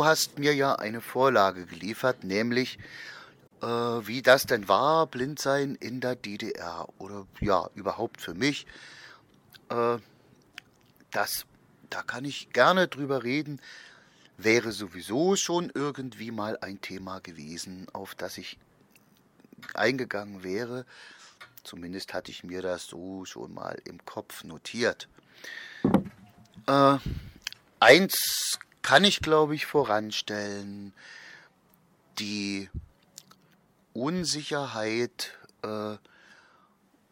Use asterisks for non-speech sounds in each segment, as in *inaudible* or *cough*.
Du hast mir ja eine Vorlage geliefert, nämlich äh, wie das denn war, blind sein in der DDR oder ja, überhaupt für mich. Äh, das, da kann ich gerne drüber reden. Wäre sowieso schon irgendwie mal ein Thema gewesen, auf das ich eingegangen wäre. Zumindest hatte ich mir das so schon mal im Kopf notiert. Äh, eins kann ich, glaube ich, voranstellen. Die Unsicherheit äh,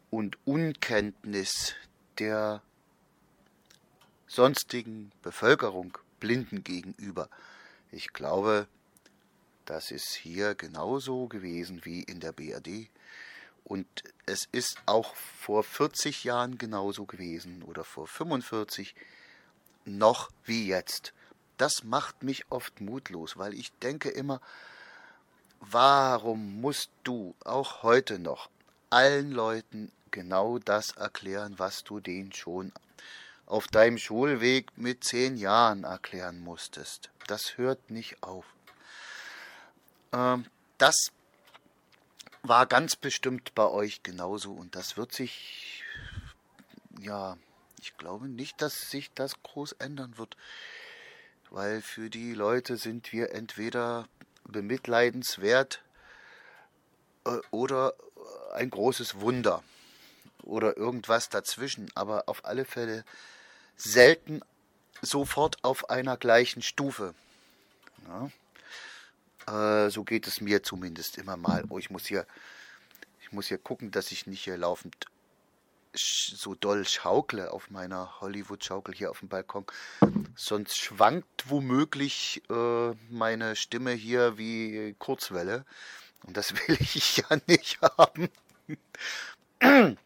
und Unkenntnis der sonstigen Bevölkerung Blinden gegenüber. Ich glaube, das ist hier genauso gewesen wie in der BRD. Und es ist auch vor 40 Jahren genauso gewesen oder vor 45 noch wie jetzt. Das macht mich oft mutlos, weil ich denke immer, warum musst du auch heute noch allen Leuten genau das erklären, was du denen schon auf deinem Schulweg mit zehn Jahren erklären musstest? Das hört nicht auf. Ähm, das war ganz bestimmt bei euch genauso und das wird sich, ja, ich glaube nicht, dass sich das groß ändern wird, weil für die Leute sind wir entweder bemitleidenswert äh, oder ein großes Wunder oder irgendwas dazwischen, aber auf alle Fälle selten sofort auf einer gleichen Stufe. Ja. Äh, so geht es mir zumindest immer mal. Oh, ich muss hier, ich muss hier gucken, dass ich nicht hier laufend so doll schaukle auf meiner Hollywood-Schaukel hier auf dem Balkon. Sonst schwankt womöglich äh, meine Stimme hier wie Kurzwelle. Und das *laughs* will ich ja nicht haben. *clears throat*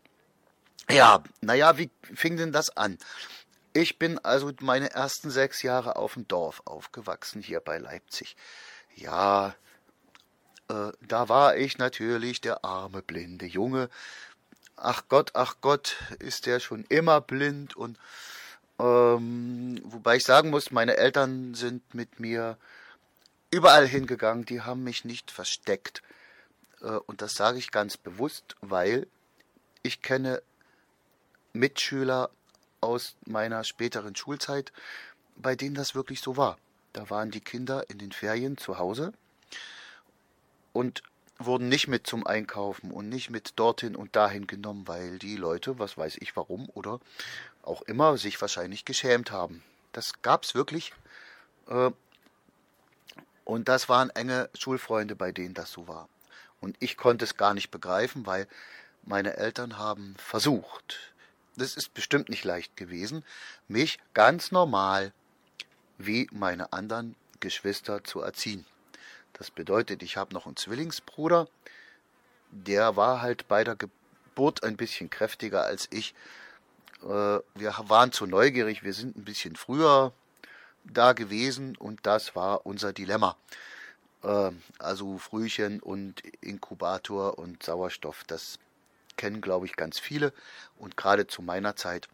ja, naja, wie fing denn das an? Ich bin also meine ersten sechs Jahre auf dem Dorf aufgewachsen, hier bei Leipzig. Ja, äh, da war ich natürlich der arme blinde Junge. Ach Gott, ach Gott, ist der schon immer blind und ähm, wobei ich sagen muss, meine Eltern sind mit mir überall hingegangen, die haben mich nicht versteckt. Äh, und das sage ich ganz bewusst, weil ich kenne Mitschüler aus meiner späteren Schulzeit, bei denen das wirklich so war. Da waren die Kinder in den Ferien zu Hause und wurden nicht mit zum Einkaufen und nicht mit dorthin und dahin genommen, weil die Leute, was weiß ich warum oder auch immer, sich wahrscheinlich geschämt haben. Das gab's wirklich. Äh, und das waren enge Schulfreunde, bei denen das so war. Und ich konnte es gar nicht begreifen, weil meine Eltern haben versucht, das ist bestimmt nicht leicht gewesen, mich ganz normal wie meine anderen Geschwister zu erziehen. Das bedeutet, ich habe noch einen Zwillingsbruder, der war halt bei der Geburt ein bisschen kräftiger als ich. Äh, wir waren zu neugierig, wir sind ein bisschen früher da gewesen und das war unser Dilemma. Äh, also Frühchen und Inkubator und Sauerstoff, das kennen, glaube ich, ganz viele und gerade zu meiner Zeit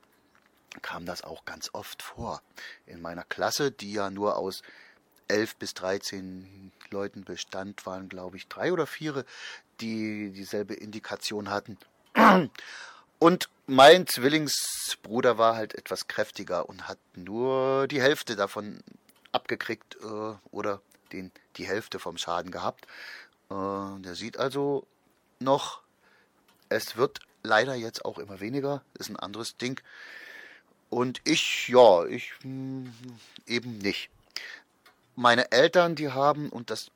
kam das auch ganz oft vor. In meiner Klasse, die ja nur aus elf bis dreizehn Leuten bestand, waren, glaube ich, drei oder vier, die dieselbe Indikation hatten. Und mein Zwillingsbruder war halt etwas kräftiger und hat nur die Hälfte davon abgekriegt äh, oder den, die Hälfte vom Schaden gehabt. Äh, der sieht also noch, es wird leider jetzt auch immer weniger, ist ein anderes Ding. Und ich, ja, ich mh, hm, eben nicht. Meine Eltern, die haben, und das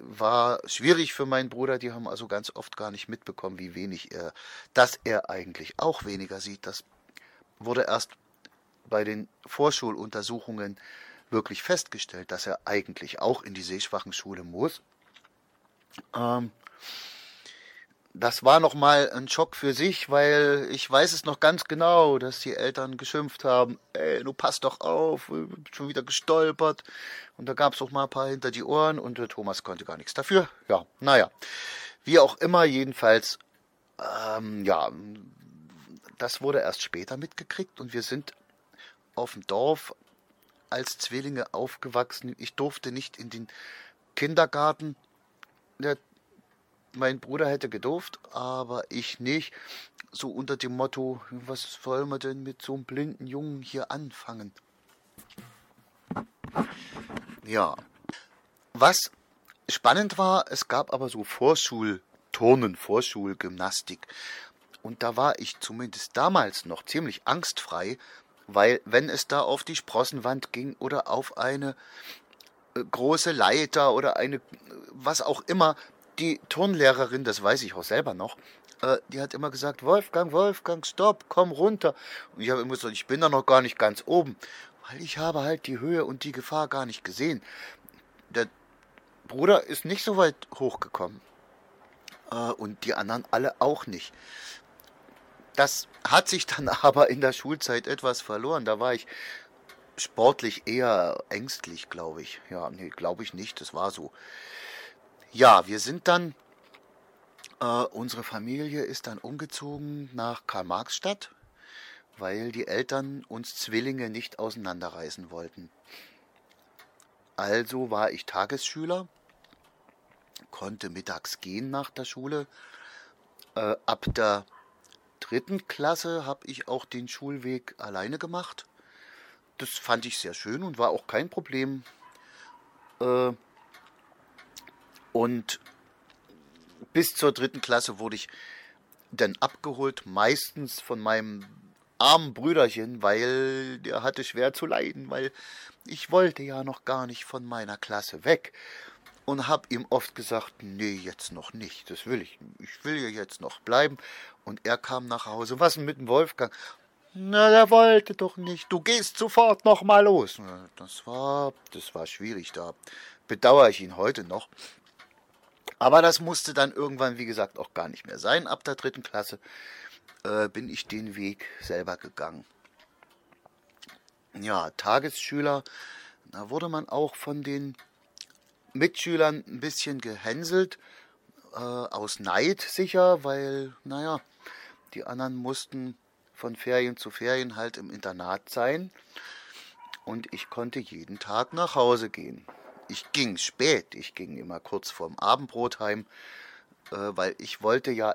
war schwierig für meinen Bruder, die haben also ganz oft gar nicht mitbekommen, wie wenig er, dass er eigentlich auch weniger sieht. Das wurde erst bei den Vorschuluntersuchungen wirklich festgestellt, dass er eigentlich auch in die Sehschwachenschule muss. Ähm, das war noch mal ein Schock für sich, weil ich weiß es noch ganz genau, dass die Eltern geschimpft haben, ey, du passt doch auf, schon wieder gestolpert. Und da gab es auch mal ein paar hinter die Ohren und der Thomas konnte gar nichts dafür. Ja, naja, wie auch immer, jedenfalls, ähm, ja, das wurde erst später mitgekriegt und wir sind auf dem Dorf als Zwillinge aufgewachsen. Ich durfte nicht in den Kindergarten. Der, mein Bruder hätte gedurft, aber ich nicht. So unter dem Motto, was soll man denn mit so einem blinden Jungen hier anfangen? Ja. Was spannend war, es gab aber so Vorschulturnen, Vorschulgymnastik. Und da war ich zumindest damals noch ziemlich angstfrei, weil wenn es da auf die Sprossenwand ging oder auf eine äh, große Leiter oder eine, was auch immer, die Turnlehrerin, das weiß ich auch selber noch, äh, die hat immer gesagt, Wolfgang, Wolfgang, stopp, komm runter. Und ich habe immer gesagt, ich bin da noch gar nicht ganz oben, weil ich habe halt die Höhe und die Gefahr gar nicht gesehen. Der Bruder ist nicht so weit hochgekommen. Äh, und die anderen alle auch nicht. Das hat sich dann *laughs* aber in der Schulzeit etwas verloren. Da war ich sportlich eher ängstlich, glaube ich. Ja, nee, glaube ich nicht. Das war so. Ja, wir sind dann, äh, unsere Familie ist dann umgezogen nach Karl-Marx-Stadt, weil die Eltern uns Zwillinge nicht auseinanderreißen wollten. Also war ich Tagesschüler, konnte mittags gehen nach der Schule. Äh, ab der dritten Klasse habe ich auch den Schulweg alleine gemacht. Das fand ich sehr schön und war auch kein Problem. Äh, und bis zur dritten Klasse wurde ich dann abgeholt, meistens von meinem armen Brüderchen, weil der hatte schwer zu leiden, weil ich wollte ja noch gar nicht von meiner Klasse weg und habe ihm oft gesagt, nee, jetzt noch nicht, das will ich, ich will ja jetzt noch bleiben. Und er kam nach Hause, was denn mit dem Wolfgang? Na, der wollte doch nicht, du gehst sofort noch mal los. Das war, das war schwierig, da bedauere ich ihn heute noch. Aber das musste dann irgendwann, wie gesagt, auch gar nicht mehr sein. Ab der dritten Klasse äh, bin ich den Weg selber gegangen. Ja, Tagesschüler, da wurde man auch von den Mitschülern ein bisschen gehänselt, äh, aus Neid sicher, weil, naja, die anderen mussten von Ferien zu Ferien halt im Internat sein und ich konnte jeden Tag nach Hause gehen. Ich ging spät, ich ging immer kurz vorm Abendbrot heim, äh, weil ich wollte ja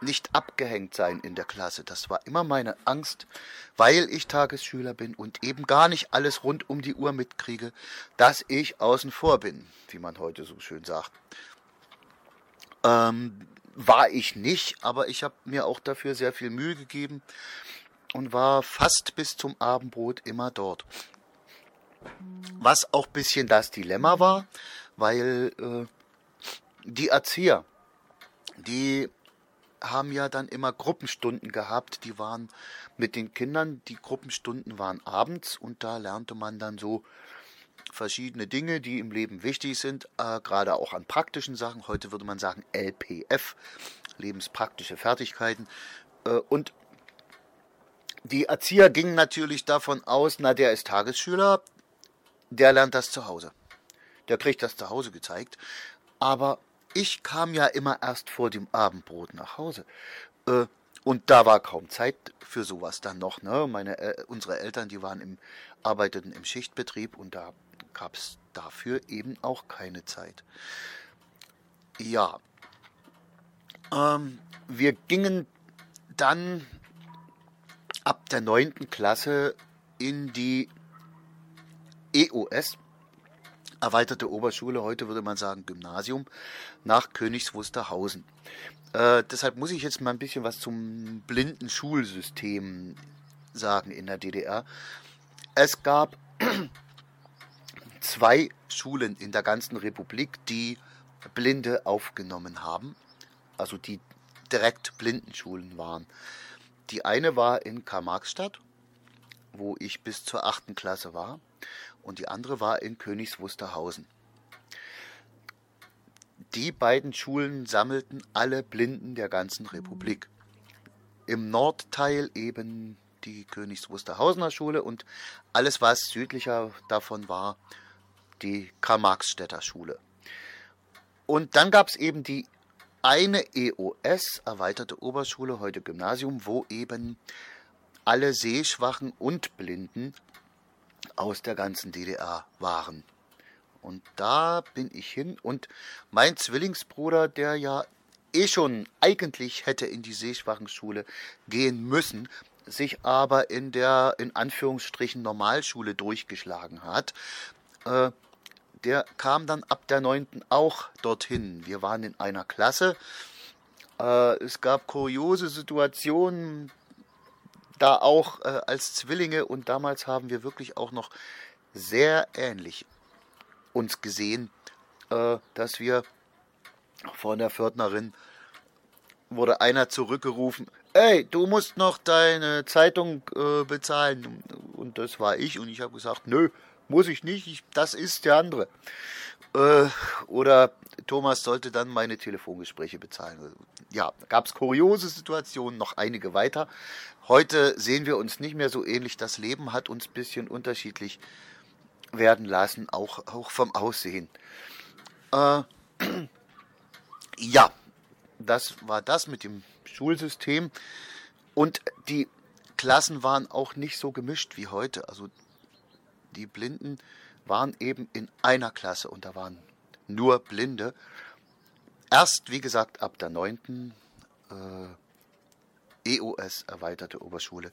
nicht abgehängt sein in der Klasse. Das war immer meine Angst, weil ich Tagesschüler bin und eben gar nicht alles rund um die Uhr mitkriege, dass ich außen vor bin, wie man heute so schön sagt. Ähm, war ich nicht, aber ich habe mir auch dafür sehr viel Mühe gegeben und war fast bis zum Abendbrot immer dort. Was auch ein bisschen das Dilemma war, weil äh, die Erzieher, die haben ja dann immer Gruppenstunden gehabt, die waren mit den Kindern, die Gruppenstunden waren abends und da lernte man dann so verschiedene Dinge, die im Leben wichtig sind, äh, gerade auch an praktischen Sachen. Heute würde man sagen LPF, lebenspraktische Fertigkeiten. Äh, und die Erzieher gingen natürlich davon aus, na, der ist Tagesschüler, der lernt das zu Hause. Der kriegt das zu Hause gezeigt. Aber ich kam ja immer erst vor dem Abendbrot nach Hause. Äh, und da war kaum Zeit für sowas dann noch. Ne? Meine, äh, unsere Eltern, die waren im, arbeiteten im Schichtbetrieb und da gab es dafür eben auch keine Zeit. Ja. Ähm, wir gingen dann ab der neunten Klasse in die EOS, erweiterte Oberschule, heute würde man sagen Gymnasium, nach Königs Wusterhausen. Äh, deshalb muss ich jetzt mal ein bisschen was zum blinden Schulsystem sagen in der DDR. Es gab *clears throat* zwei Schulen in der ganzen Republik, die Blinde aufgenommen haben, also die direkt Blindenschulen waren. Die eine war in Karl-Marx-Stadt, wo ich bis zur achten Klasse war und die andere war in Königs Wusterhausen. Die beiden Schulen sammelten alle Blinden der ganzen Republik. Im Nordteil eben die Königs Wusterhausener Schule und alles, was südlicher davon war, die Karl-Marx-Städter Schule. Und dann gab es eben die eine EOS, erweiterte Oberschule, heute Gymnasium, wo eben alle Sehschwachen und Blinden aus der ganzen DDR waren. Und da bin ich hin und mein Zwillingsbruder, der ja eh schon eigentlich hätte in die Seeschwachenschule gehen müssen, sich aber in der in Anführungsstrichen Normalschule durchgeschlagen hat, äh, der kam dann ab der neunten auch dorthin. Wir waren in einer Klasse. Äh, es gab kuriose Situationen, da auch äh, als Zwillinge und damals haben wir wirklich auch noch sehr ähnlich uns gesehen, äh, dass wir von der Pförtnerin wurde einer zurückgerufen, ey, du musst noch deine Zeitung äh, bezahlen. Und das war ich und ich habe gesagt, nö, muss ich nicht, ich, das ist der andere. Äh, oder Thomas sollte dann meine Telefongespräche bezahlen. Ja, gab es kuriose Situationen, noch einige weiter. Heute sehen wir uns nicht mehr so ähnlich. Das Leben hat uns ein bisschen unterschiedlich werden lassen, auch, auch vom Aussehen. Äh, *clears throat* ja, das war das mit dem Schulsystem. Und die Klassen waren auch nicht so gemischt wie heute. Also die Blinden waren eben in einer Klasse und da waren nur Blinde. Erst, wie gesagt, ab der 9. Äh, EOS, erweiterte Oberschule,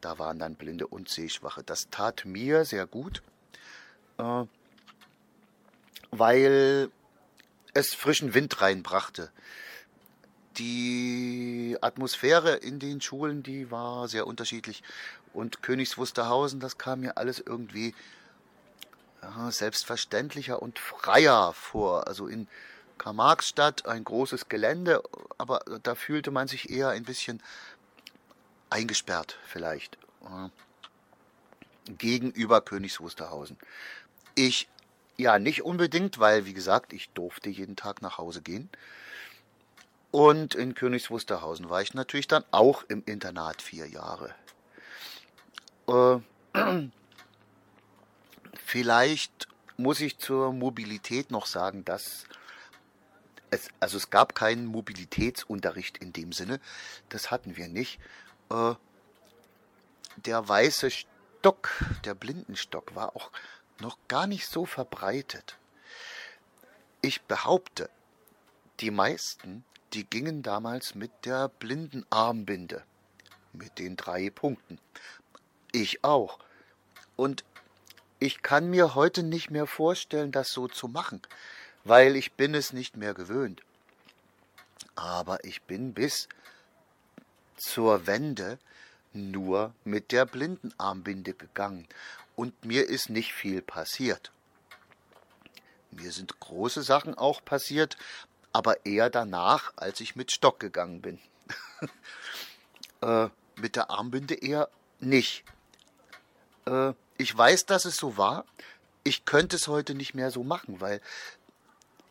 da waren dann Blinde und Sehschwache. Das tat mir sehr gut, äh, weil es frischen Wind reinbrachte. Die Atmosphäre in den Schulen, die war sehr unterschiedlich. Und Königs Wusterhausen, das kam mir alles irgendwie ja, selbstverständlicher und freier vor. Also in Karl-Marx-Stadt ein großes Gelände, aber da fühlte man sich eher ein bisschen eingesperrt vielleicht. Gegenüber Königs Wusterhausen. Ich ja nicht unbedingt, weil wie gesagt, ich durfte jeden Tag nach Hause gehen. Und in Königs Wusterhausen war ich natürlich dann auch im Internat vier Jahre. Äh, vielleicht muss ich zur Mobilität noch sagen, dass es, also es gab keinen Mobilitätsunterricht in dem Sinne, das hatten wir nicht. Äh, der weiße Stock, der Blindenstock, war auch noch gar nicht so verbreitet. Ich behaupte, die meisten, die gingen damals mit der Blindenarmbinde, mit den drei Punkten. Ich auch. Und ich kann mir heute nicht mehr vorstellen, das so zu machen, weil ich bin es nicht mehr gewöhnt. Aber ich bin bis zur Wende nur mit der Blindenarmbinde gegangen und mir ist nicht viel passiert. Mir sind große Sachen auch passiert, aber eher danach, als ich mit Stock gegangen bin. *laughs* äh, mit der Armbinde eher nicht. Äh, ich weiß, dass es so war. Ich könnte es heute nicht mehr so machen, weil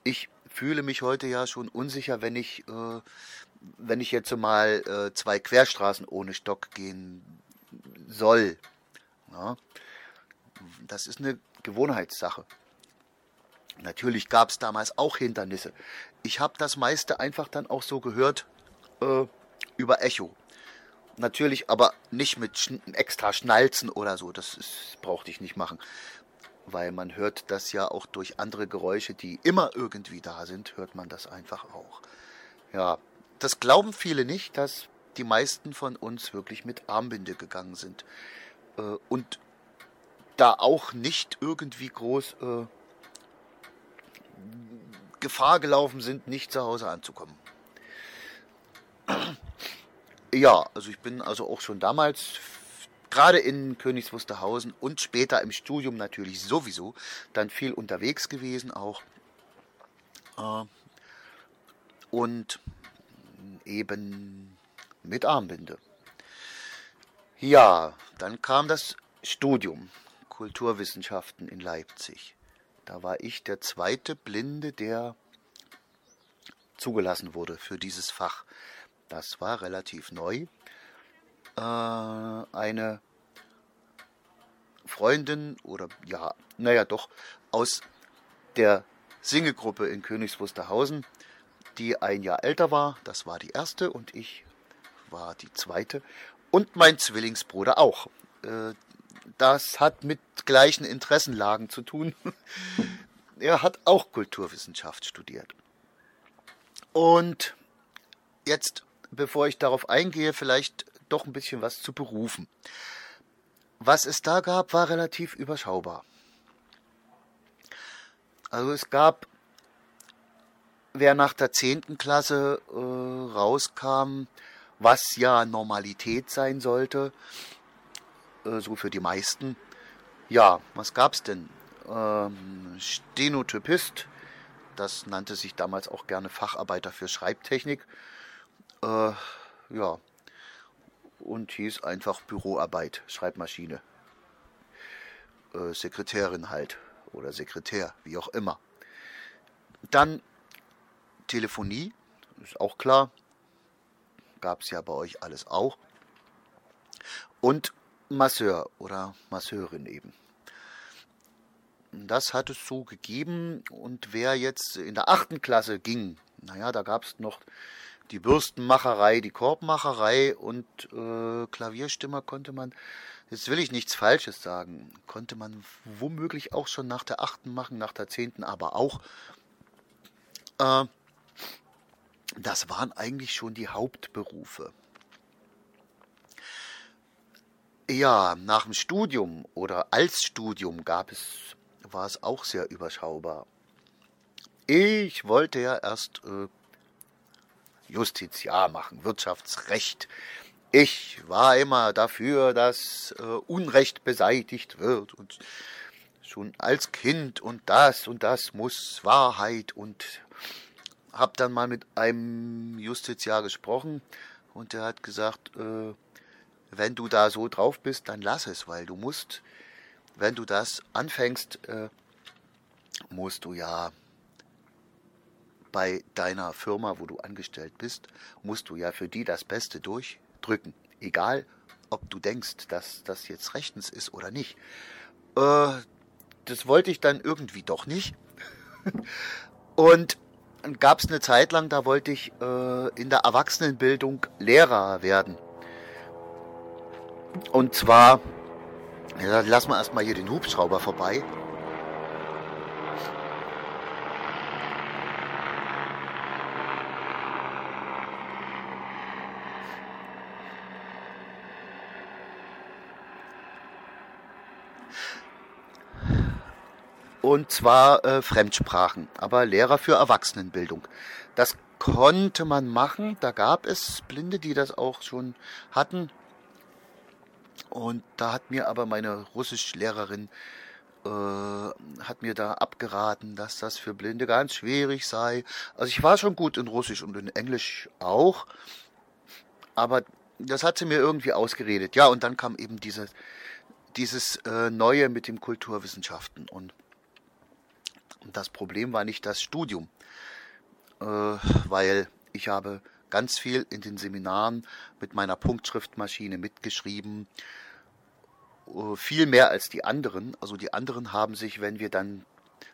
ich fühle mich heute ja schon unsicher, wenn ich, äh, wenn ich jetzt mal äh, zwei Querstraßen ohne Stock gehen soll. Ja? Das ist eine Gewohnheitssache. Natürlich gab es damals auch Hindernisse. Ich habe das meiste einfach dann auch so gehört äh, über Echo. Natürlich aber nicht mit schn extra Schnalzen oder so. Das ist, brauchte ich nicht machen. Weil man hört das ja auch durch andere Geräusche, die immer irgendwie da sind, hört man das einfach auch. Ja, das glauben viele nicht, dass die meisten von uns wirklich mit Armbinde gegangen sind. Äh, und da auch nicht irgendwie groß äh, Gefahr gelaufen sind, nicht zu Hause anzukommen. Ja, also ich bin also auch schon damals, gerade in Königs Wusterhausen und später im Studium natürlich sowieso, dann viel unterwegs gewesen auch. Äh, und eben mit Armbinde. Ja, dann kam das Studium Kulturwissenschaften in Leipzig. Da war ich der zweite Blinde, der zugelassen wurde für dieses Fach. Das war relativ neu. Äh, eine Freundin oder ja, naja doch, aus der Singegruppe in Königs Wusterhausen, die ein Jahr älter war, das war die erste und ich war die zweite und mein Zwillingsbruder auch. Äh, das hat mit gleichen Interessenlagen zu tun. *laughs* er hat auch Kulturwissenschaft studiert. Und jetzt, bevor ich darauf eingehe, vielleicht doch ein bisschen was zu berufen. Was es da gab, war relativ überschaubar. Also es gab, wer nach der zehnten Klasse äh, rauskam, was ja Normalität sein sollte, äh, so für die meisten. Ja, was gab's denn? Ähm, Stenotypist, das nannte sich damals auch gerne Facharbeiter für Schreibtechnik. Äh, ja, und hieß einfach Büroarbeit, Schreibmaschine. Äh, Sekretärin halt oder Sekretär, wie auch immer. Dann Telefonie, ist auch klar. Gab es ja bei euch alles auch. Und Masseur oder Masseurin eben. Das hat es so gegeben. Und wer jetzt in der achten Klasse ging, naja, da gab es noch die Bürstenmacherei, die Korbmacherei und äh, Klavierstimmer konnte man, jetzt will ich nichts Falsches sagen, konnte man womöglich auch schon nach der achten machen, nach der zehnten aber auch. Äh, das waren eigentlich schon die Hauptberufe. Ja, nach dem Studium oder als Studium gab es, war es auch sehr überschaubar. Ich wollte ja erst äh, Justiziar machen, Wirtschaftsrecht. Ich war immer dafür, dass äh, Unrecht beseitigt wird und schon als Kind und das und das muss Wahrheit und hab dann mal mit einem Justiziar gesprochen und der hat gesagt, äh, wenn du da so drauf bist, dann lass es, weil du musst, wenn du das anfängst, äh, musst du ja bei deiner Firma, wo du angestellt bist, musst du ja für die das Beste durchdrücken. Egal, ob du denkst, dass das jetzt rechtens ist oder nicht. Äh, das wollte ich dann irgendwie doch nicht. *laughs* Und gab es eine Zeit lang, da wollte ich äh, in der Erwachsenenbildung Lehrer werden. Und zwar, ja, lassen wir erstmal hier den Hubschrauber vorbei. Und zwar äh, Fremdsprachen, aber Lehrer für Erwachsenenbildung. Das konnte man machen, da gab es Blinde, die das auch schon hatten. Und da hat mir aber meine Russischlehrerin äh, hat mir da abgeraten, dass das für Blinde ganz schwierig sei. Also ich war schon gut in Russisch und in Englisch auch, aber das hat sie mir irgendwie ausgeredet. Ja, und dann kam eben dieses, dieses äh, Neue mit den Kulturwissenschaften und und das Problem war nicht das Studium, äh, weil ich habe ganz viel in den Seminaren mit meiner Punktschriftmaschine mitgeschrieben, äh, viel mehr als die anderen. Also die anderen haben sich, wenn wir dann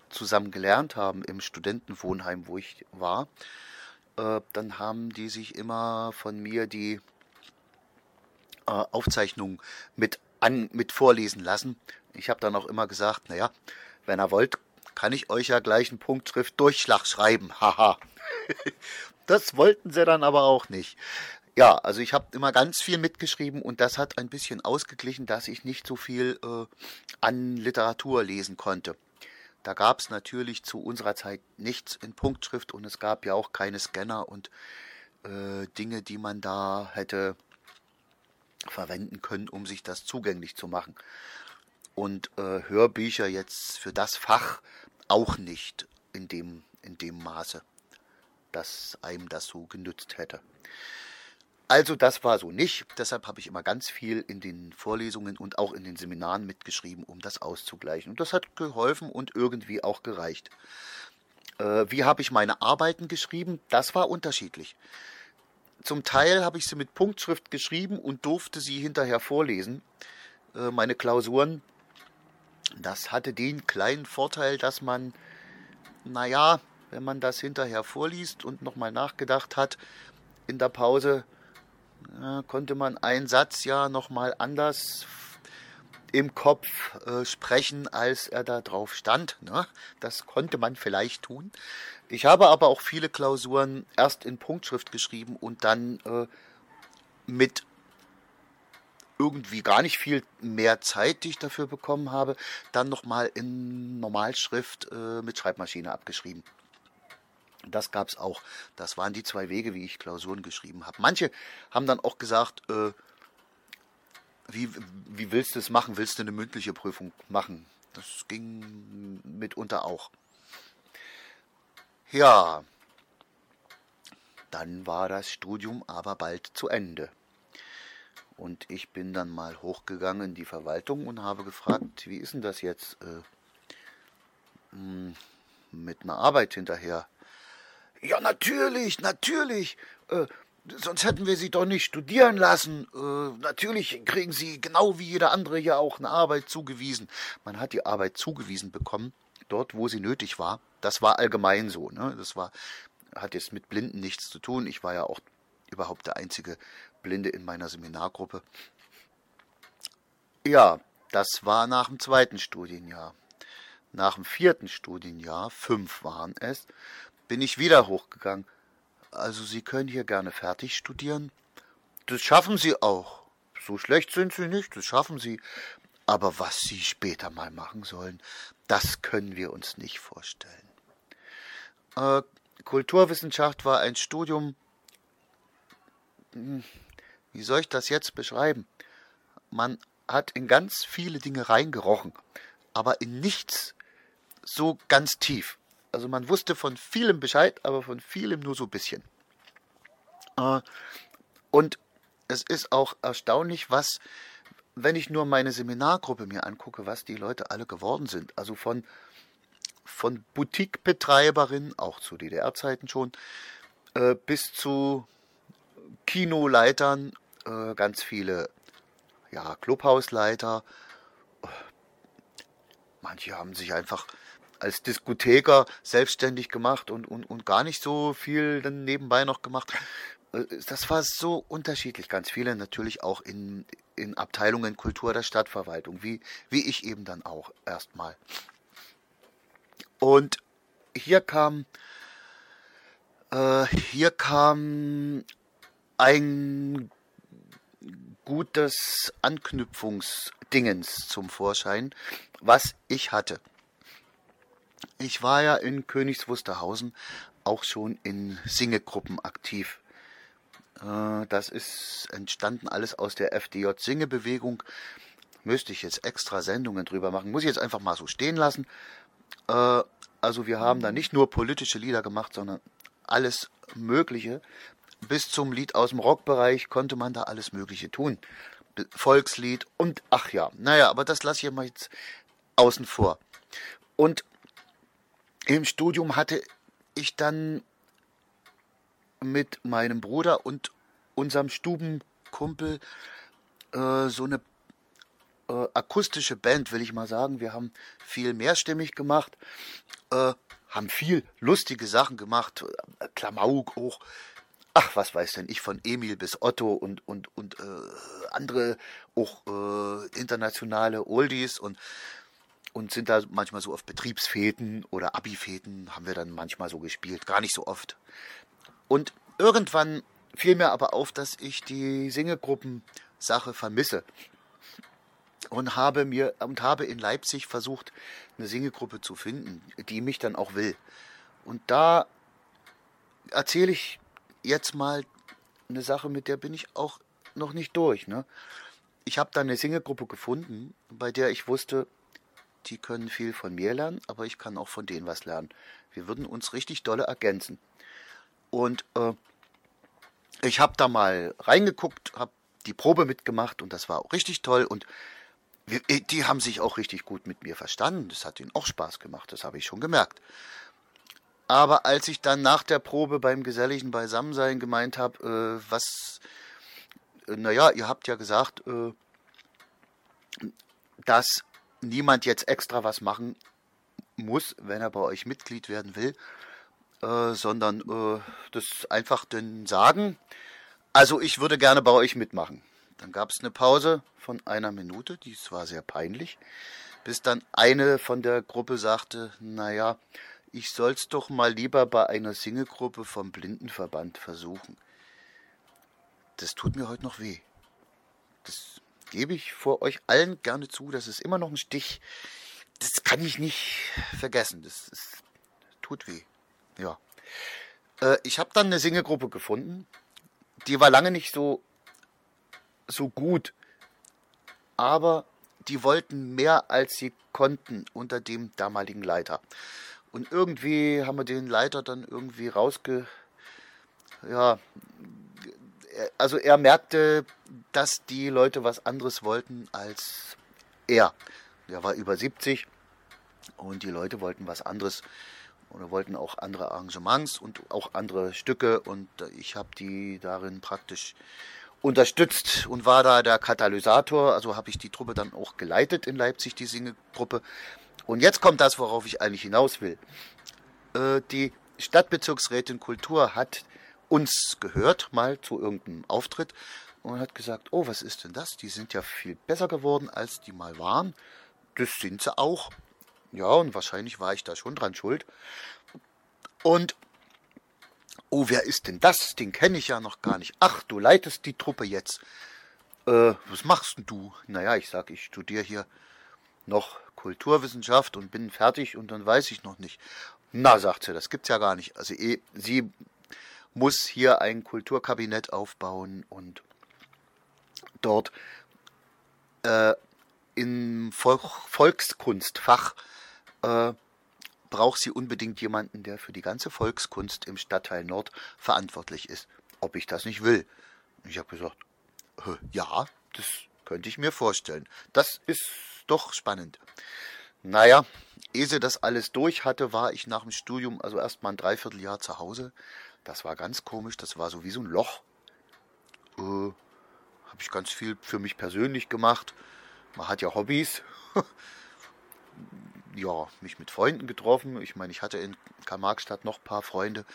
zusammen gelernt haben im Studentenwohnheim, wo ich war, äh, dann haben die sich immer von mir die äh, Aufzeichnung mit an mit vorlesen lassen. Ich habe dann auch immer gesagt, naja, wenn ihr wollt, kann ich euch ja gleich einen Punktschrift Durchschlag schreiben. Haha. *laughs* das wollten sie dann aber auch nicht. Ja, also ich habe immer ganz viel mitgeschrieben und das hat ein bisschen ausgeglichen, dass ich nicht so viel äh, an Literatur lesen konnte. Da gab es natürlich zu unserer Zeit nichts in Punktschrift und es gab ja auch keine Scanner und äh, Dinge, die man da hätte verwenden können, um sich das zugänglich zu machen. Und äh, Hörbücher jetzt für das Fach auch nicht in dem, in dem Maße, dass einem das so genützt hätte. Also das war so nicht. Deshalb habe ich immer ganz viel in den Vorlesungen und auch in den Seminaren mitgeschrieben, um das auszugleichen. Und das hat geholfen und irgendwie auch gereicht. Äh, wie habe ich meine Arbeiten geschrieben? Das war unterschiedlich. Zum Teil habe ich sie mit Punktschrift geschrieben und durfte sie hinterher vorlesen. Äh, meine Klausuren das hatte den kleinen Vorteil, dass man, naja, wenn man das hinterher vorliest und nochmal nachgedacht hat, in der Pause ja, konnte man einen Satz ja nochmal anders im Kopf äh, sprechen, als er da drauf stand. Ne? Das konnte man vielleicht tun. Ich habe aber auch viele Klausuren erst in Punktschrift geschrieben und dann äh, mit irgendwie gar nicht viel mehr Zeit, die ich dafür bekommen habe, dann nochmal in Normalschrift äh, mit Schreibmaschine abgeschrieben. Das gab es auch. Das waren die zwei Wege, wie ich Klausuren geschrieben habe. Manche haben dann auch gesagt, äh, wie, wie willst du es machen? Willst du eine mündliche Prüfung machen? Das ging mitunter auch. Ja, dann war das Studium aber bald zu Ende. Und ich bin dann mal hochgegangen in die Verwaltung und habe gefragt, wie ist denn das jetzt äh, hm, mit einer Arbeit hinterher? Ja, natürlich, natürlich. Äh, sonst hätten wir Sie doch nicht studieren lassen. Äh, natürlich kriegen Sie genau wie jeder andere hier auch eine Arbeit zugewiesen. Man hat die Arbeit zugewiesen bekommen, dort, wo sie nötig war. Das war allgemein so. Ne? Das war, hat jetzt mit Blinden nichts zu tun. Ich war ja auch überhaupt der einzige Blinde in meiner Seminargruppe. Ja, das war nach dem zweiten Studienjahr. Nach dem vierten Studienjahr, fünf waren es, bin ich wieder hochgegangen. Also Sie können hier gerne fertig studieren. Das schaffen Sie auch. So schlecht sind Sie nicht, das schaffen Sie. Aber was Sie später mal machen sollen, das können wir uns nicht vorstellen. Äh, Kulturwissenschaft war ein Studium, hm, wie soll ich das jetzt beschreiben? Man hat in ganz viele Dinge reingerochen, aber in nichts so ganz tief. Also man wusste von vielem Bescheid, aber von vielem nur so ein bisschen. Äh, und es ist auch erstaunlich, was, wenn ich nur meine Seminargruppe mir angucke, was die Leute alle geworden sind. Also von, von Boutiquebetreiberin, auch zu DDR-Zeiten schon, äh, bis zu Kinoleitern äh, ganz viele ja, Clubhausleiter. Manche haben sich einfach als Diskotheker selbstständig gemacht und, und, und gar nicht so viel dann nebenbei noch gemacht. Äh, das war so unterschiedlich. Ganz viele natürlich auch in, in Abteilungen Kultur der Stadtverwaltung, wie, wie ich eben dann auch erstmal. Und hier kam, äh, hier kam ein gutes Anknüpfungsdingens zum Vorschein, was ich hatte. Ich war ja in Königs Wusterhausen auch schon in Singegruppen aktiv. Äh, das ist entstanden alles aus der FDJ-Singebewegung. Müsste ich jetzt extra Sendungen drüber machen. Muss ich jetzt einfach mal so stehen lassen. Äh, also wir haben da nicht nur politische Lieder gemacht, sondern alles Mögliche bis zum Lied aus dem Rockbereich konnte man da alles Mögliche tun. Volkslied und ach ja, naja, aber das lasse ich mal jetzt außen vor. Und im Studium hatte ich dann mit meinem Bruder und unserem Stubenkumpel äh, so eine äh, akustische Band, will ich mal sagen. Wir haben viel mehrstimmig gemacht, äh, haben viel lustige Sachen gemacht, äh, Klamauk auch ach, was weiß denn ich, von Emil bis Otto und, und, und äh, andere auch äh, internationale Oldies und, und sind da manchmal so auf Betriebsfäden oder Abifäden haben wir dann manchmal so gespielt, gar nicht so oft. Und irgendwann fiel mir aber auf, dass ich die Singegruppen-Sache vermisse und habe mir und habe in Leipzig versucht, eine Singegruppe zu finden, die mich dann auch will. Und da erzähle ich jetzt mal eine Sache, mit der bin ich auch noch nicht durch. Ne? Ich habe da eine Singelgruppe gefunden, bei der ich wusste, die können viel von mir lernen, aber ich kann auch von denen was lernen. Wir würden uns richtig dolle ergänzen. Und äh, ich habe da mal reingeguckt, habe die Probe mitgemacht und das war auch richtig toll. Und wir, die haben sich auch richtig gut mit mir verstanden. Das hat ihnen auch Spaß gemacht, das habe ich schon gemerkt. Aber als ich dann nach der Probe beim geselligen Beisammensein gemeint habe, äh, was, äh, naja, ihr habt ja gesagt, äh, dass niemand jetzt extra was machen muss, wenn er bei euch Mitglied werden will, äh, sondern äh, das einfach denn sagen. Also ich würde gerne bei euch mitmachen. Dann gab es eine Pause von einer Minute, dies war sehr peinlich, bis dann eine von der Gruppe sagte, naja, ich soll's doch mal lieber bei einer Singegruppe vom Blindenverband versuchen. Das tut mir heute noch weh. Das gebe ich vor euch allen gerne zu, das ist immer noch ein Stich. Das kann ich nicht vergessen. Das, das tut weh. Ja. Äh, ich habe dann eine Singegruppe gefunden. Die war lange nicht so, so gut. Aber die wollten mehr, als sie konnten unter dem damaligen Leiter. Und irgendwie haben wir den Leiter dann irgendwie rausge... Ja, also er merkte, dass die Leute was anderes wollten als er. Er war über 70 und die Leute wollten was anderes oder wollten auch andere Arrangements und auch andere Stücke und ich habe die darin praktisch unterstützt und war da der Katalysator. Also habe ich die Truppe dann auch geleitet in Leipzig, die Singegruppe. Und jetzt kommt das, worauf ich eigentlich hinaus will. Äh, die Stadtbezirksrätin Kultur hat uns gehört, mal zu irgendeinem Auftritt und hat gesagt, oh, was ist denn das? Die sind ja viel besser geworden, als die mal waren. Das sind sie auch. Ja, und wahrscheinlich war ich da schon dran schuld. Und, oh, wer ist denn das? Den kenne ich ja noch gar nicht. Ach, du leitest die Truppe jetzt. Äh, was machst denn du? Naja, ich sag, ich studiere hier noch Kulturwissenschaft und bin fertig und dann weiß ich noch nicht. Na, sagt sie, das gibt's ja gar nicht. Also eh, sie muss hier ein Kulturkabinett aufbauen und dort äh, im Vol Volkskunstfach äh, braucht sie unbedingt jemanden, der für die ganze Volkskunst im Stadtteil Nord verantwortlich ist. Ob ich das nicht will. Ich habe gesagt, ja, das könnte ich mir vorstellen. Das ist doch spannend. Naja, ehe sie das alles durch hatte, war ich nach dem Studium also erst mal ein Dreivierteljahr zu Hause. Das war ganz komisch, das war so wie so ein Loch. Äh, Habe ich ganz viel für mich persönlich gemacht. Man hat ja Hobbys. *laughs* ja, mich mit Freunden getroffen. Ich meine, ich hatte in Karl-Marx-Stadt noch ein paar Freunde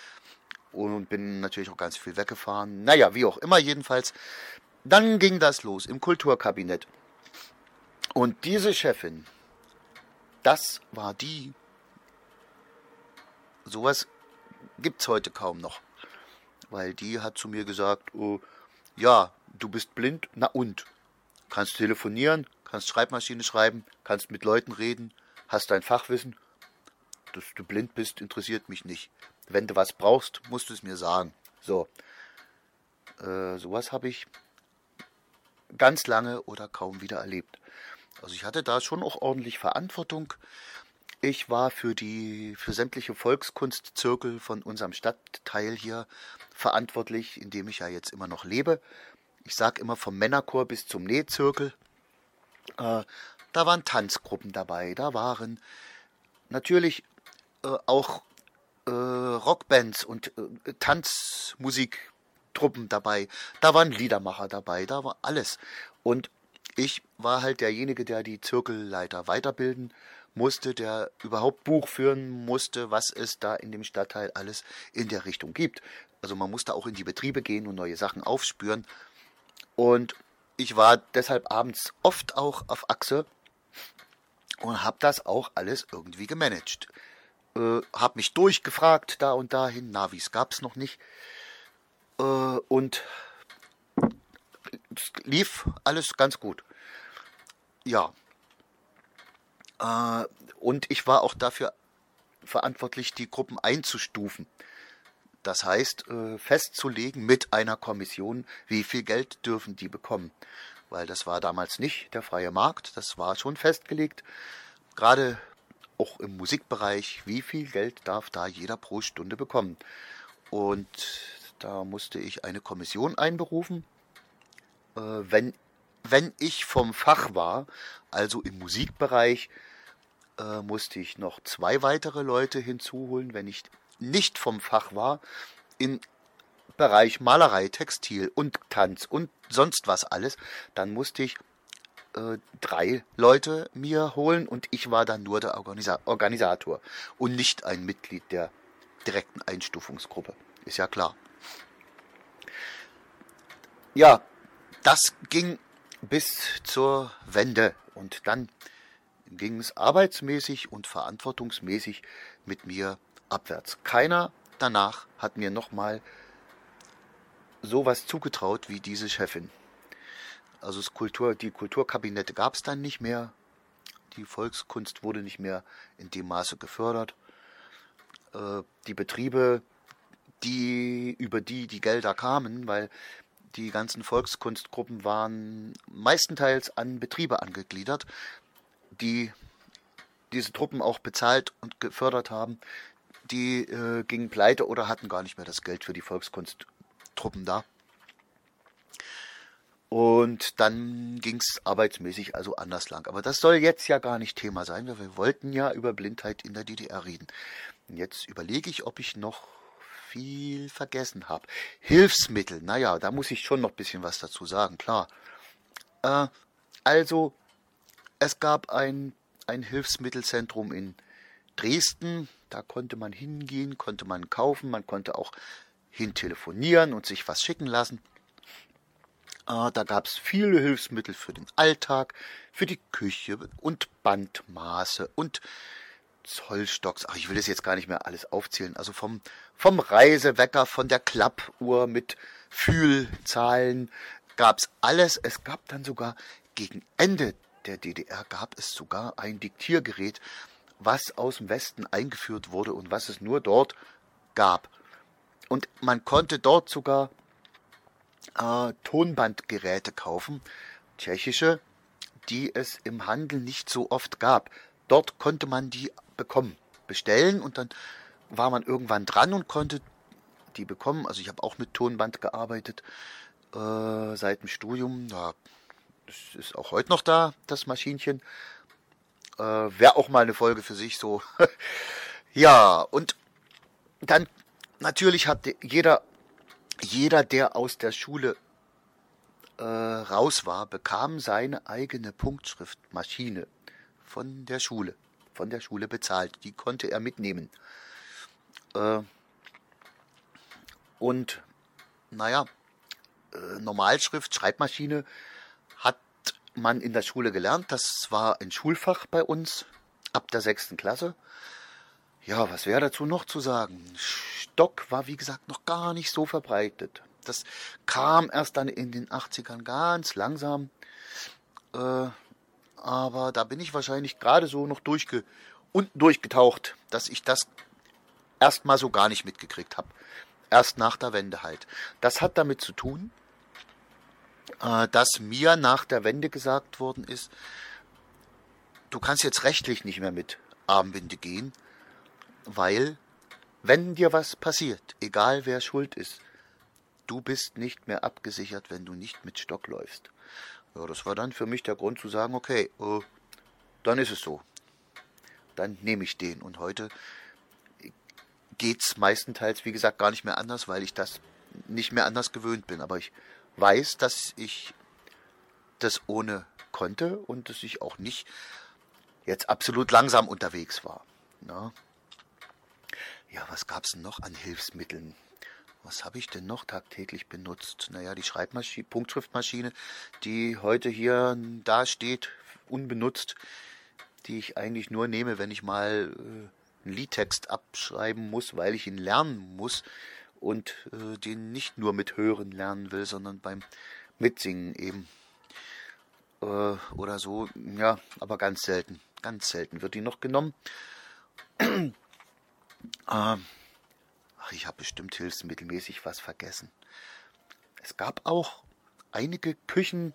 und bin natürlich auch ganz viel weggefahren. Naja, wie auch immer, jedenfalls. Dann ging das los im Kulturkabinett. Und diese Chefin, das war die. Sowas es heute kaum noch. Weil die hat zu mir gesagt, oh, ja, du bist blind, na und? Kannst telefonieren, kannst Schreibmaschine schreiben, kannst mit Leuten reden, hast dein Fachwissen. Dass du blind bist, interessiert mich nicht. Wenn du was brauchst, musst du es mir sagen. So. Äh, sowas habe ich ganz lange oder kaum wieder erlebt. Also ich hatte da schon auch ordentlich Verantwortung. Ich war für die für sämtliche Volkskunstzirkel von unserem Stadtteil hier verantwortlich, in dem ich ja jetzt immer noch lebe. Ich sage immer vom Männerchor bis zum Nähzirkel. Äh, da waren Tanzgruppen dabei, da waren natürlich äh, auch äh, Rockbands und äh, Tanzmusiktruppen dabei. Da waren Liedermacher dabei, da war alles. Und ich war halt derjenige, der die Zirkelleiter weiterbilden musste, der überhaupt Buch führen musste, was es da in dem Stadtteil alles in der Richtung gibt. Also man musste auch in die Betriebe gehen und neue Sachen aufspüren. Und ich war deshalb abends oft auch auf Achse und habe das auch alles irgendwie gemanagt. Äh, habe mich durchgefragt da und dahin, Navis gab es noch nicht. Äh, und lief alles ganz gut. Ja, äh, und ich war auch dafür verantwortlich, die Gruppen einzustufen. Das heißt, äh, festzulegen mit einer Kommission, wie viel Geld dürfen die bekommen. Weil das war damals nicht der freie Markt, das war schon festgelegt. Gerade auch im Musikbereich, wie viel Geld darf da jeder pro Stunde bekommen. Und da musste ich eine Kommission einberufen. Äh, wenn, wenn ich vom Fach war, also im Musikbereich, äh, musste ich noch zwei weitere Leute hinzuholen, wenn ich nicht vom Fach war, im Bereich Malerei, Textil und Tanz und sonst was alles. Dann musste ich äh, drei Leute mir holen und ich war dann nur der Organisa Organisator und nicht ein Mitglied der direkten Einstufungsgruppe. Ist ja klar. Ja, das ging bis zur Wende und dann ging es arbeitsmäßig und verantwortungsmäßig mit mir abwärts. Keiner danach hat mir nochmal sowas zugetraut wie diese Chefin. Also das Kultur, die Kulturkabinette gab es dann nicht mehr. Die Volkskunst wurde nicht mehr in dem Maße gefördert. Äh, die Betriebe, die über die die Gelder kamen, weil die ganzen Volkskunstgruppen waren meistenteils an Betriebe angegliedert, die diese Truppen auch bezahlt und gefördert haben. Die äh, gingen pleite oder hatten gar nicht mehr das Geld für die Volkskunsttruppen da. Und dann ging es arbeitsmäßig also anders lang. Aber das soll jetzt ja gar nicht Thema sein, weil wir wollten ja über Blindheit in der DDR reden. Und jetzt überlege ich, ob ich noch viel vergessen habe. Hilfsmittel, naja, da muss ich schon noch ein bisschen was dazu sagen, klar. Äh, also, es gab ein, ein Hilfsmittelzentrum in Dresden, da konnte man hingehen, konnte man kaufen, man konnte auch hin telefonieren und sich was schicken lassen. Äh, da gab es viele Hilfsmittel für den Alltag, für die Küche und Bandmaße und Zollstocks. Ach, ich will das jetzt gar nicht mehr alles aufzählen. Also vom, vom Reisewecker, von der Klappuhr mit Fühlzahlen gab es alles. Es gab dann sogar gegen Ende der DDR gab es sogar ein Diktiergerät, was aus dem Westen eingeführt wurde und was es nur dort gab. Und man konnte dort sogar äh, Tonbandgeräte kaufen, tschechische, die es im Handel nicht so oft gab. Dort konnte man die bekommen, bestellen und dann war man irgendwann dran und konnte die bekommen. Also ich habe auch mit Tonband gearbeitet äh, seit dem Studium. Ja, das ist auch heute noch da, das Maschinchen. Äh, Wäre auch mal eine Folge für sich so. *laughs* ja, und dann natürlich hat jeder jeder, der aus der Schule äh, raus war, bekam seine eigene Punktschriftmaschine von der Schule, von der Schule bezahlt. Die konnte er mitnehmen. Äh, und naja, äh, Normalschrift, Schreibmaschine hat man in der Schule gelernt. Das war ein Schulfach bei uns ab der sechsten Klasse. Ja, was wäre dazu noch zu sagen? Stock war, wie gesagt, noch gar nicht so verbreitet. Das kam erst dann in den 80ern ganz langsam. Äh, aber da bin ich wahrscheinlich gerade so noch durchge unten durchgetaucht, dass ich das erstmal so gar nicht mitgekriegt habe. Erst nach der Wende halt. Das hat damit zu tun, äh, dass mir nach der Wende gesagt worden ist, du kannst jetzt rechtlich nicht mehr mit Armbinde gehen, weil wenn dir was passiert, egal wer schuld ist, du bist nicht mehr abgesichert, wenn du nicht mit Stock läufst. Ja, das war dann für mich der Grund zu sagen, okay, äh, dann ist es so. Dann nehme ich den. Und heute geht's meistenteils, wie gesagt, gar nicht mehr anders, weil ich das nicht mehr anders gewöhnt bin. Aber ich weiß, dass ich das ohne konnte und dass ich auch nicht jetzt absolut langsam unterwegs war. Na? Ja, was gab's denn noch an Hilfsmitteln? Was habe ich denn noch tagtäglich benutzt? Naja, die Schreibmaschine, Punktschriftmaschine, die heute hier da steht, unbenutzt, die ich eigentlich nur nehme, wenn ich mal äh, einen Liedtext abschreiben muss, weil ich ihn lernen muss und äh, den nicht nur mit Hören lernen will, sondern beim Mitsingen eben. Äh, oder so, ja, aber ganz selten. Ganz selten wird die noch genommen. Ähm, *clears throat* ach, ich habe bestimmt hilfsmittelmäßig was vergessen. Es gab auch einige Küchen,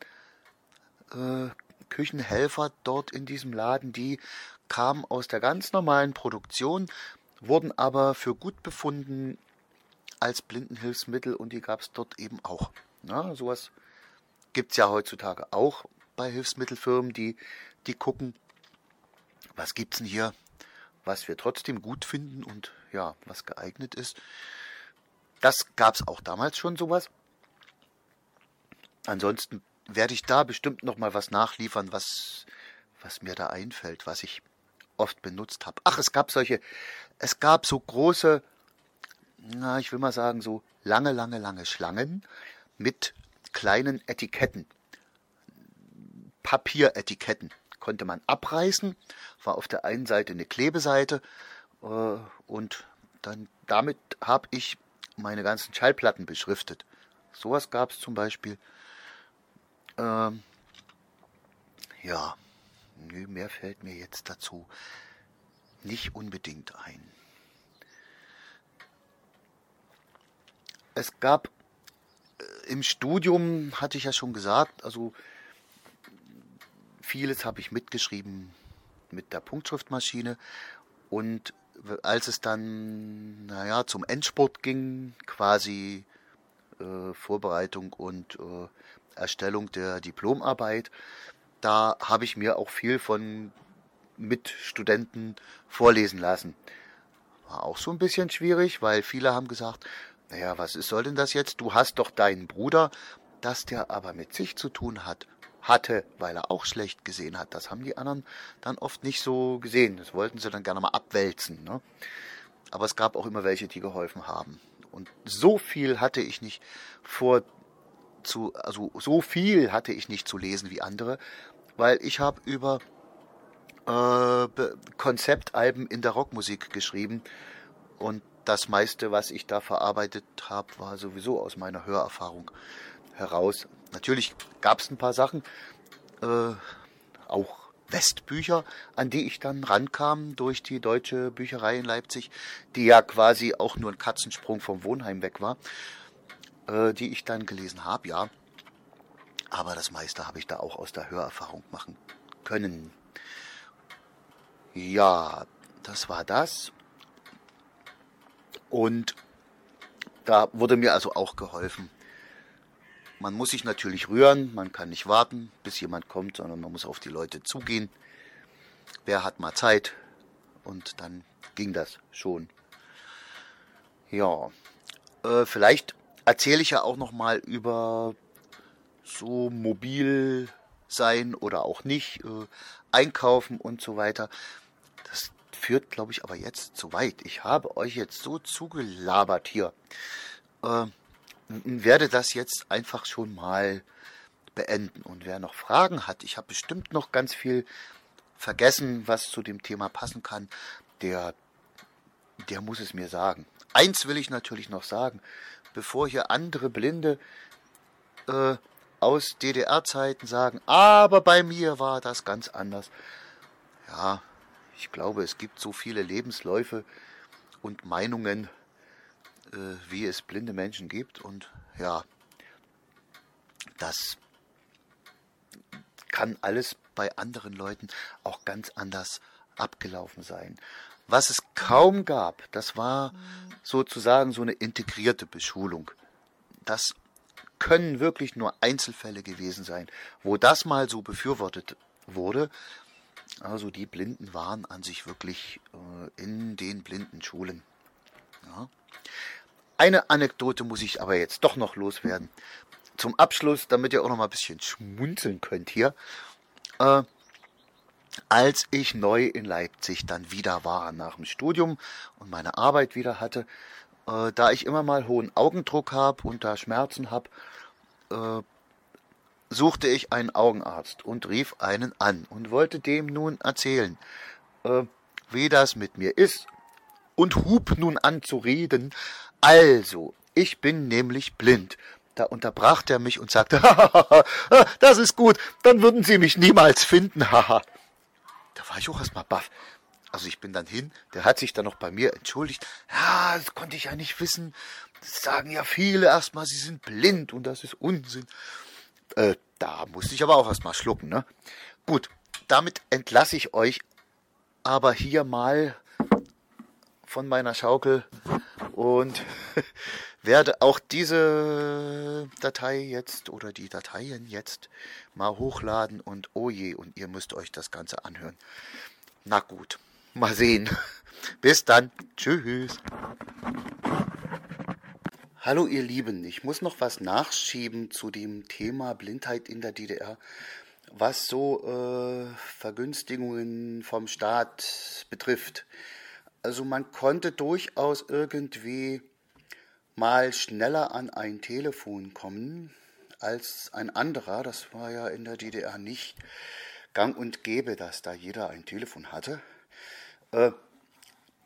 äh, Küchenhelfer dort in diesem Laden, die kamen aus der ganz normalen Produktion, wurden aber für gut befunden als Blindenhilfsmittel und die gab es dort eben auch. Ja, sowas gibt es ja heutzutage auch bei Hilfsmittelfirmen, die, die gucken, was gibt's denn hier was wir trotzdem gut finden und ja, was geeignet ist. Das gab es auch damals schon sowas. Ansonsten werde ich da bestimmt noch mal was nachliefern, was was mir da einfällt, was ich oft benutzt habe. Ach, es gab solche, es gab so große, na, ich will mal sagen, so lange, lange, lange Schlangen mit kleinen Etiketten, Papieretiketten, konnte man abreißen, war auf der einen Seite eine Klebeseite und dann damit habe ich meine ganzen Schallplatten beschriftet. Sowas gab es zum Beispiel. Ähm, ja, nö, mehr fällt mir jetzt dazu nicht unbedingt ein. Es gab äh, im Studium, hatte ich ja schon gesagt, also vieles habe ich mitgeschrieben mit der Punktschriftmaschine und als es dann, naja, zum Endspurt ging, quasi äh, Vorbereitung und äh, Erstellung der Diplomarbeit, da habe ich mir auch viel von Mitstudenten vorlesen lassen. War auch so ein bisschen schwierig, weil viele haben gesagt, naja, was ist, soll denn das jetzt? Du hast doch deinen Bruder, dass der aber mit sich zu tun hat, hatte, weil er auch schlecht gesehen hat. Das haben die anderen dann oft nicht so gesehen. Das wollten sie dann gerne mal abwälzen. Ne? Aber es gab auch immer welche, die geholfen haben. Und so viel hatte ich nicht vor zu, also so viel hatte ich nicht zu lesen wie andere, weil ich habe über äh, Konzeptalben in der Rockmusik geschrieben und das meiste, was ich da verarbeitet habe, war sowieso aus meiner Hörerfahrung heraus. Natürlich gab es ein paar Sachen, äh, auch Westbücher, an die ich dann rankam durch die deutsche Bücherei in Leipzig, die ja quasi auch nur ein Katzensprung vom Wohnheim weg war, äh, die ich dann gelesen habe, ja. Aber das meiste habe ich da auch aus der Hörerfahrung machen können. Ja, das war das. Und da wurde mir also auch geholfen. Man muss sich natürlich rühren, man kann nicht warten, bis jemand kommt, sondern man muss auf die Leute zugehen. Wer hat mal Zeit? Und dann ging das schon. Ja, äh, vielleicht erzähle ich ja auch noch mal über so mobil sein oder auch nicht, äh, einkaufen und so weiter führt, glaube ich, aber jetzt zu weit. Ich habe euch jetzt so zugelabert hier. Äh, werde das jetzt einfach schon mal beenden. Und wer noch Fragen hat, ich habe bestimmt noch ganz viel vergessen, was zu dem Thema passen kann, der, der muss es mir sagen. Eins will ich natürlich noch sagen, bevor hier andere Blinde äh, aus DDR-Zeiten sagen, aber bei mir war das ganz anders. Ja, ich glaube, es gibt so viele Lebensläufe und Meinungen, äh, wie es blinde Menschen gibt. Und ja, das kann alles bei anderen Leuten auch ganz anders abgelaufen sein. Was es kaum gab, das war sozusagen so eine integrierte Beschulung. Das können wirklich nur Einzelfälle gewesen sein, wo das mal so befürwortet wurde also die Blinden waren an sich wirklich äh, in den Blindenschulen. Ja. Eine Anekdote muss ich aber jetzt doch noch loswerden. Zum Abschluss, damit ihr auch noch mal ein bisschen schmunzeln könnt hier. Äh, als ich neu in Leipzig dann wieder war nach dem Studium und meine Arbeit wieder hatte, äh, da ich immer mal hohen Augendruck habe und da Schmerzen habe, äh, suchte ich einen Augenarzt und rief einen an und wollte dem nun erzählen, äh, wie das mit mir ist, und hub nun an zu reden. Also, ich bin nämlich blind. Da unterbrach er mich und sagte, *laughs* das ist gut, dann würden Sie mich niemals finden, haha. da war ich auch erstmal baff. Also ich bin dann hin, der hat sich dann noch bei mir entschuldigt. Ja, das konnte ich ja nicht wissen. Das sagen ja viele erstmal, sie sind blind und das ist Unsinn. Äh, da musste ich aber auch erstmal schlucken, ne? Gut, damit entlasse ich euch aber hier mal von meiner Schaukel und *laughs* werde auch diese Datei jetzt oder die Dateien jetzt mal hochladen und oh je, und ihr müsst euch das Ganze anhören. Na gut, mal sehen. *laughs* Bis dann. Tschüss. Hallo ihr Lieben, ich muss noch was nachschieben zu dem Thema Blindheit in der DDR, was so äh, Vergünstigungen vom Staat betrifft. Also man konnte durchaus irgendwie mal schneller an ein Telefon kommen als ein anderer. Das war ja in der DDR nicht gang und gäbe, dass da jeder ein Telefon hatte. Äh,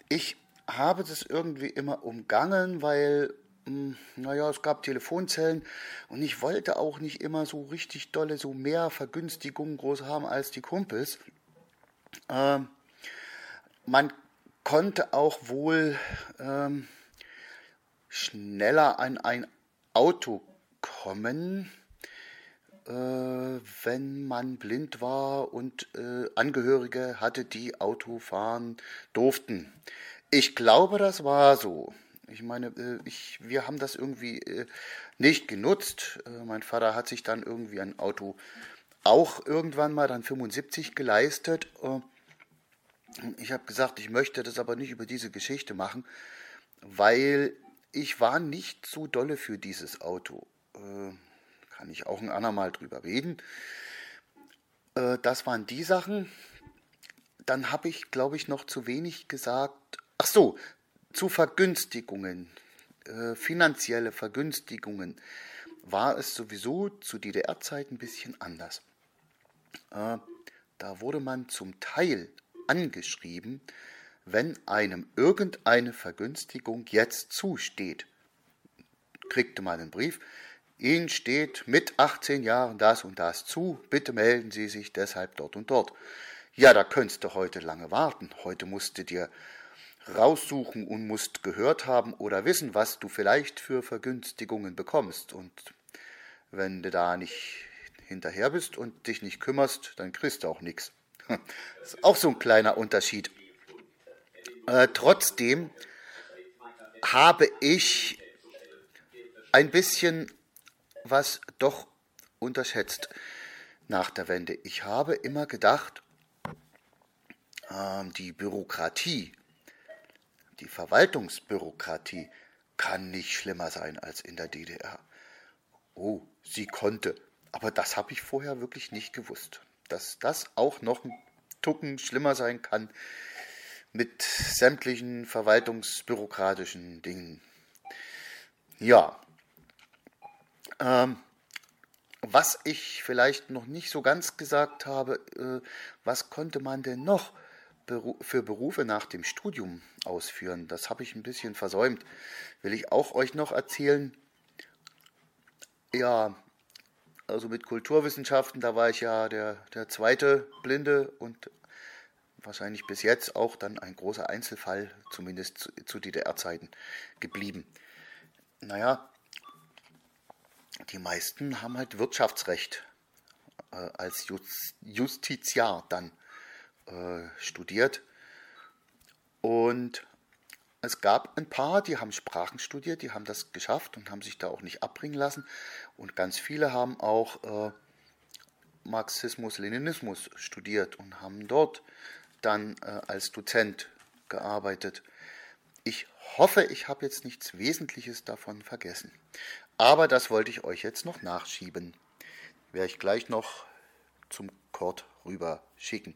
ich habe das irgendwie immer umgangen, weil, hm, naja, es gab Telefonzellen und ich wollte auch nicht immer so richtig dolle, so mehr Vergünstigungen groß haben als die Kumpels. Ähm, man konnte auch wohl ähm, schneller an ein Auto kommen, äh, wenn man blind war und äh, Angehörige hatte, die Auto fahren durften. Ich glaube, das war so. Ich meine, äh, ich, wir haben das irgendwie äh, nicht genutzt. Äh, mein Vater hat sich dann irgendwie ein Auto auch irgendwann mal dann 75 geleistet. Ich habe gesagt, ich möchte das aber nicht über diese Geschichte machen, weil ich war nicht so dolle für dieses Auto. Kann ich auch ein andermal drüber reden. Das waren die Sachen. Dann habe ich, glaube ich, noch zu wenig gesagt. Ach so, zu Vergünstigungen, äh, finanzielle Vergünstigungen, war es sowieso zu DDR-Zeiten ein bisschen anders. Äh, da wurde man zum Teil angeschrieben, wenn einem irgendeine Vergünstigung jetzt zusteht. Kriegte man einen Brief, Ihnen steht mit 18 Jahren das und das zu, bitte melden Sie sich deshalb dort und dort. Ja, da könntest du heute lange warten. Heute musst du dir raussuchen und musst gehört haben oder wissen, was du vielleicht für Vergünstigungen bekommst. Und wenn du da nicht hinterher bist und dich nicht kümmerst, dann kriegst du auch nichts. Das *laughs* ist auch so ein kleiner Unterschied. Äh, trotzdem habe ich ein bisschen was doch unterschätzt nach der Wende. Ich habe immer gedacht, äh, die Bürokratie die Verwaltungsbürokratie kann nicht schlimmer sein als in der DDR. Oh, sie konnte. Aber das habe ich vorher wirklich nicht gewusst. Dass das auch noch ein Tucken schlimmer sein kann mit sämtlichen verwaltungsbürokratischen Dingen. Ja. Ähm, was ich vielleicht noch nicht so ganz gesagt habe, äh, was konnte man denn noch für Berufe nach dem Studium ausführen. Das habe ich ein bisschen versäumt. Will ich auch euch noch erzählen. Ja, also mit Kulturwissenschaften, da war ich ja der, der zweite Blinde und wahrscheinlich bis jetzt auch dann ein großer Einzelfall, zumindest zu, zu DDR-Zeiten, geblieben. Naja, die meisten haben halt Wirtschaftsrecht äh, als Justiziar dann äh, studiert. Und es gab ein paar, die haben Sprachen studiert, die haben das geschafft und haben sich da auch nicht abbringen lassen. Und ganz viele haben auch äh, Marxismus, Leninismus studiert und haben dort dann äh, als Dozent gearbeitet. Ich hoffe, ich habe jetzt nichts Wesentliches davon vergessen. Aber das wollte ich euch jetzt noch nachschieben. Werde ich gleich noch zum Kurt rüber schicken.